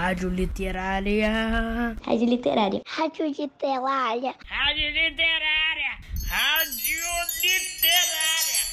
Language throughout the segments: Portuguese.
Rádio Literária. Rádio Literária. Rádio Literária. Rádio Literária. Rádio Literária.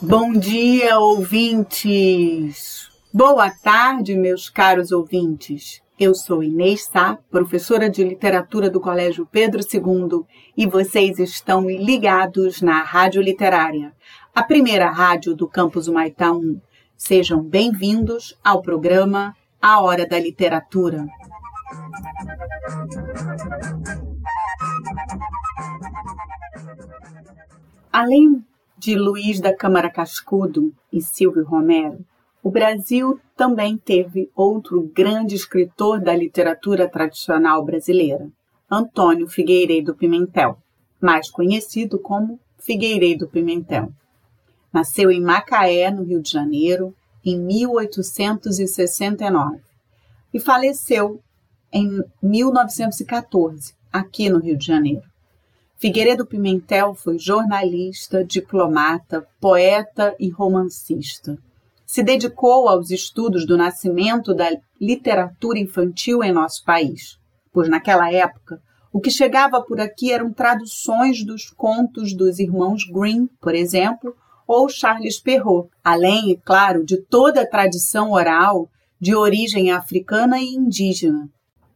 Bom dia, ouvintes! Boa tarde, meus caros ouvintes! Eu sou Inês Sá, professora de literatura do Colégio Pedro II, e vocês estão ligados na Rádio Literária, a primeira rádio do campus Humaitá 1. Sejam bem-vindos ao programa A Hora da Literatura. Além de Luiz da Câmara Cascudo e Silvio Romero, o Brasil também teve outro grande escritor da literatura tradicional brasileira, Antônio Figueiredo Pimentel, mais conhecido como Figueiredo Pimentel. Nasceu em Macaé, no Rio de Janeiro, em 1869 e faleceu em 1914, aqui no Rio de Janeiro. Figueiredo Pimentel foi jornalista, diplomata, poeta e romancista. Se dedicou aos estudos do nascimento da literatura infantil em nosso país, pois naquela época o que chegava por aqui eram traduções dos contos dos irmãos Grimm, por exemplo, ou Charles Perrault, além, claro, de toda a tradição oral de origem africana e indígena.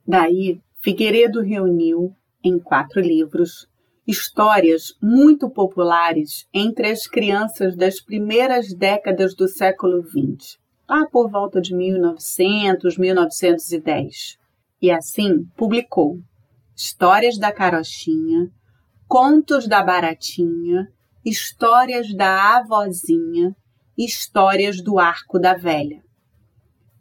Daí, Figueiredo reuniu, em quatro livros, histórias muito populares entre as crianças das primeiras décadas do século XX, lá por volta de 1900, 1910. E assim publicou Histórias da Carochinha, Contos da Baratinha, Histórias da Avozinha, Histórias do Arco da Velha.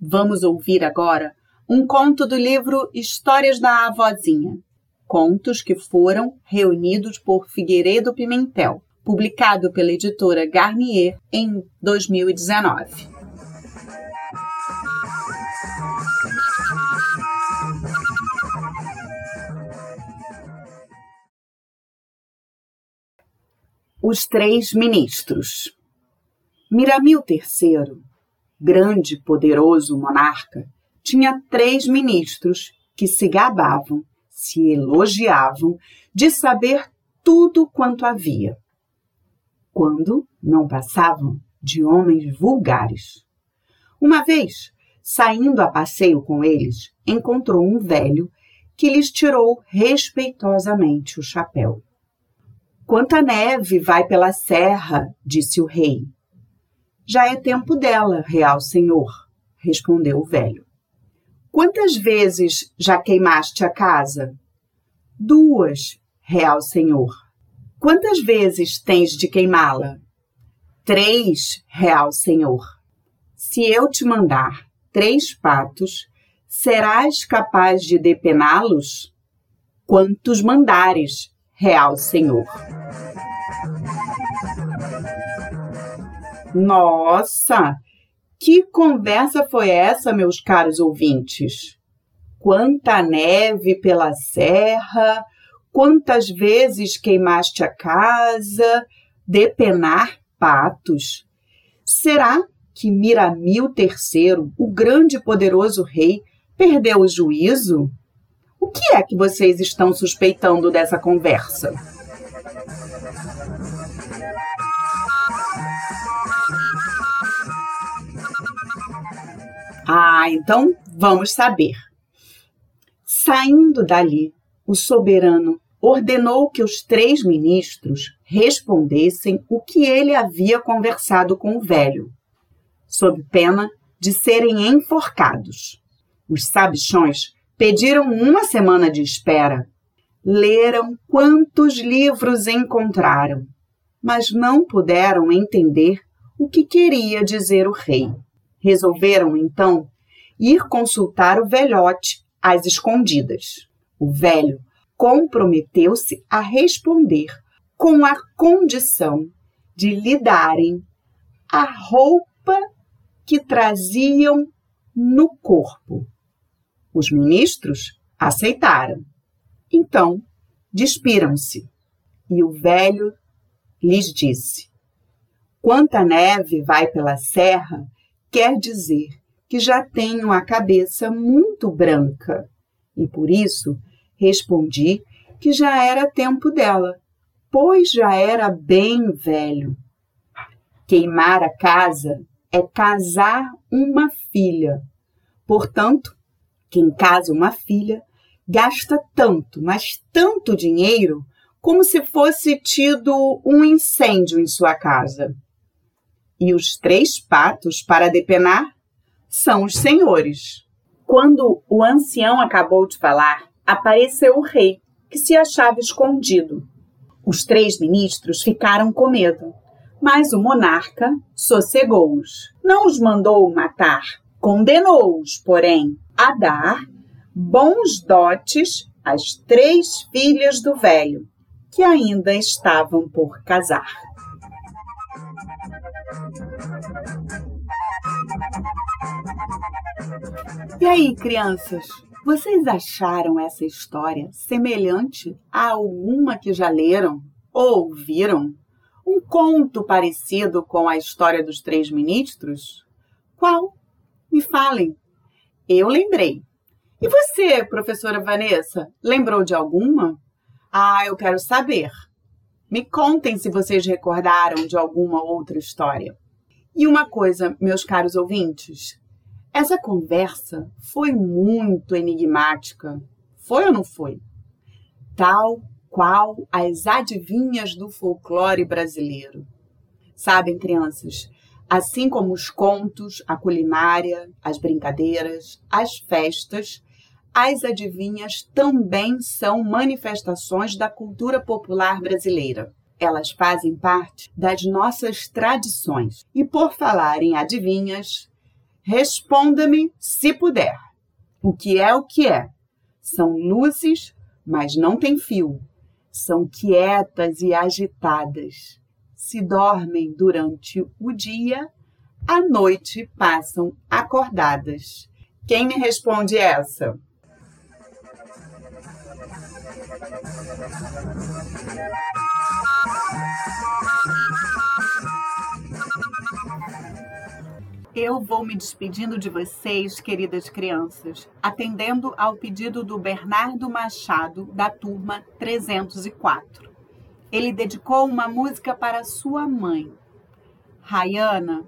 Vamos ouvir agora um conto do livro Histórias da Avozinha, contos que foram reunidos por Figueiredo Pimentel, publicado pela editora Garnier em 2019. Os Três Ministros Miramil III, grande e poderoso monarca, tinha três ministros que se gabavam, se elogiavam de saber tudo quanto havia, quando não passavam de homens vulgares. Uma vez, saindo a passeio com eles, encontrou um velho que lhes tirou respeitosamente o chapéu. Quanta neve vai pela serra, disse o rei. Já é tempo dela, real senhor, respondeu o velho. Quantas vezes já queimaste a casa? Duas, real senhor. Quantas vezes tens de queimá-la? Três, real senhor. Se eu te mandar três patos, serás capaz de depená-los? Quantos mandares, real senhor. Nossa, que conversa foi essa, meus caros ouvintes? Quanta neve pela serra, quantas vezes queimaste a casa, depenar patos. Será que Miramil III, o grande e poderoso rei, perdeu o juízo? O que é que vocês estão suspeitando dessa conversa? Ah, então vamos saber. Saindo dali, o soberano ordenou que os três ministros respondessem o que ele havia conversado com o velho, sob pena de serem enforcados. Os sabichões Pediram uma semana de espera. Leram quantos livros encontraram, mas não puderam entender o que queria dizer o rei. Resolveram, então, ir consultar o velhote às escondidas. O velho comprometeu-se a responder com a condição de lhe darem a roupa que traziam no corpo. Os ministros aceitaram. Então, despiram-se. E o velho lhes disse: Quanta neve vai pela serra quer dizer que já tenho a cabeça muito branca e por isso respondi que já era tempo dela, pois já era bem velho. Queimar a casa é casar uma filha. Portanto, quem casa uma filha gasta tanto, mas tanto dinheiro como se fosse tido um incêndio em sua casa. E os três patos para depenar são os senhores. Quando o ancião acabou de falar, apareceu o rei, que se achava escondido. Os três ministros ficaram com medo, mas o monarca sossegou-os. Não os mandou matar, condenou-os, porém, a dar bons dotes às três filhas do velho, que ainda estavam por casar. E aí, crianças, vocês acharam essa história semelhante a alguma que já leram ou ouviram? Um conto parecido com a história dos três ministros? Qual? Me falem. Eu lembrei. E você, professora Vanessa, lembrou de alguma? Ah, eu quero saber. Me contem se vocês recordaram de alguma outra história. E uma coisa, meus caros ouvintes, essa conversa foi muito enigmática. Foi ou não foi? Tal qual as adivinhas do folclore brasileiro. Sabem, crianças, assim como os contos, a culinária, as brincadeiras, as festas, as adivinhas também são manifestações da cultura popular brasileira. Elas fazem parte das nossas tradições. E por falar em adivinhas, responda-me se puder. O que é o que é? São luzes, mas não tem fio. São quietas e agitadas. Se dormem durante o dia, à noite passam acordadas. Quem me responde essa? Eu vou me despedindo de vocês, queridas crianças, atendendo ao pedido do Bernardo Machado, da turma 304. Ele dedicou uma música para sua mãe. Rayana,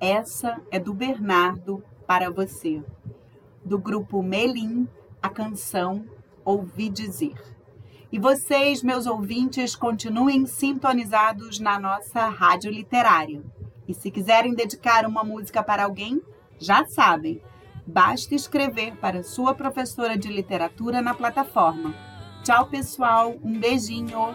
essa é do Bernardo para você. Do grupo Melim, a canção Ouvi Dizer. E vocês, meus ouvintes, continuem sintonizados na nossa rádio literária. E se quiserem dedicar uma música para alguém, já sabem, basta escrever para sua professora de literatura na plataforma. Tchau, pessoal, um beijinho.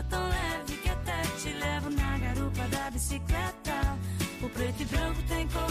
fica tão leve que até te levo na garupa da bicicleta. O preto e branco tem cor,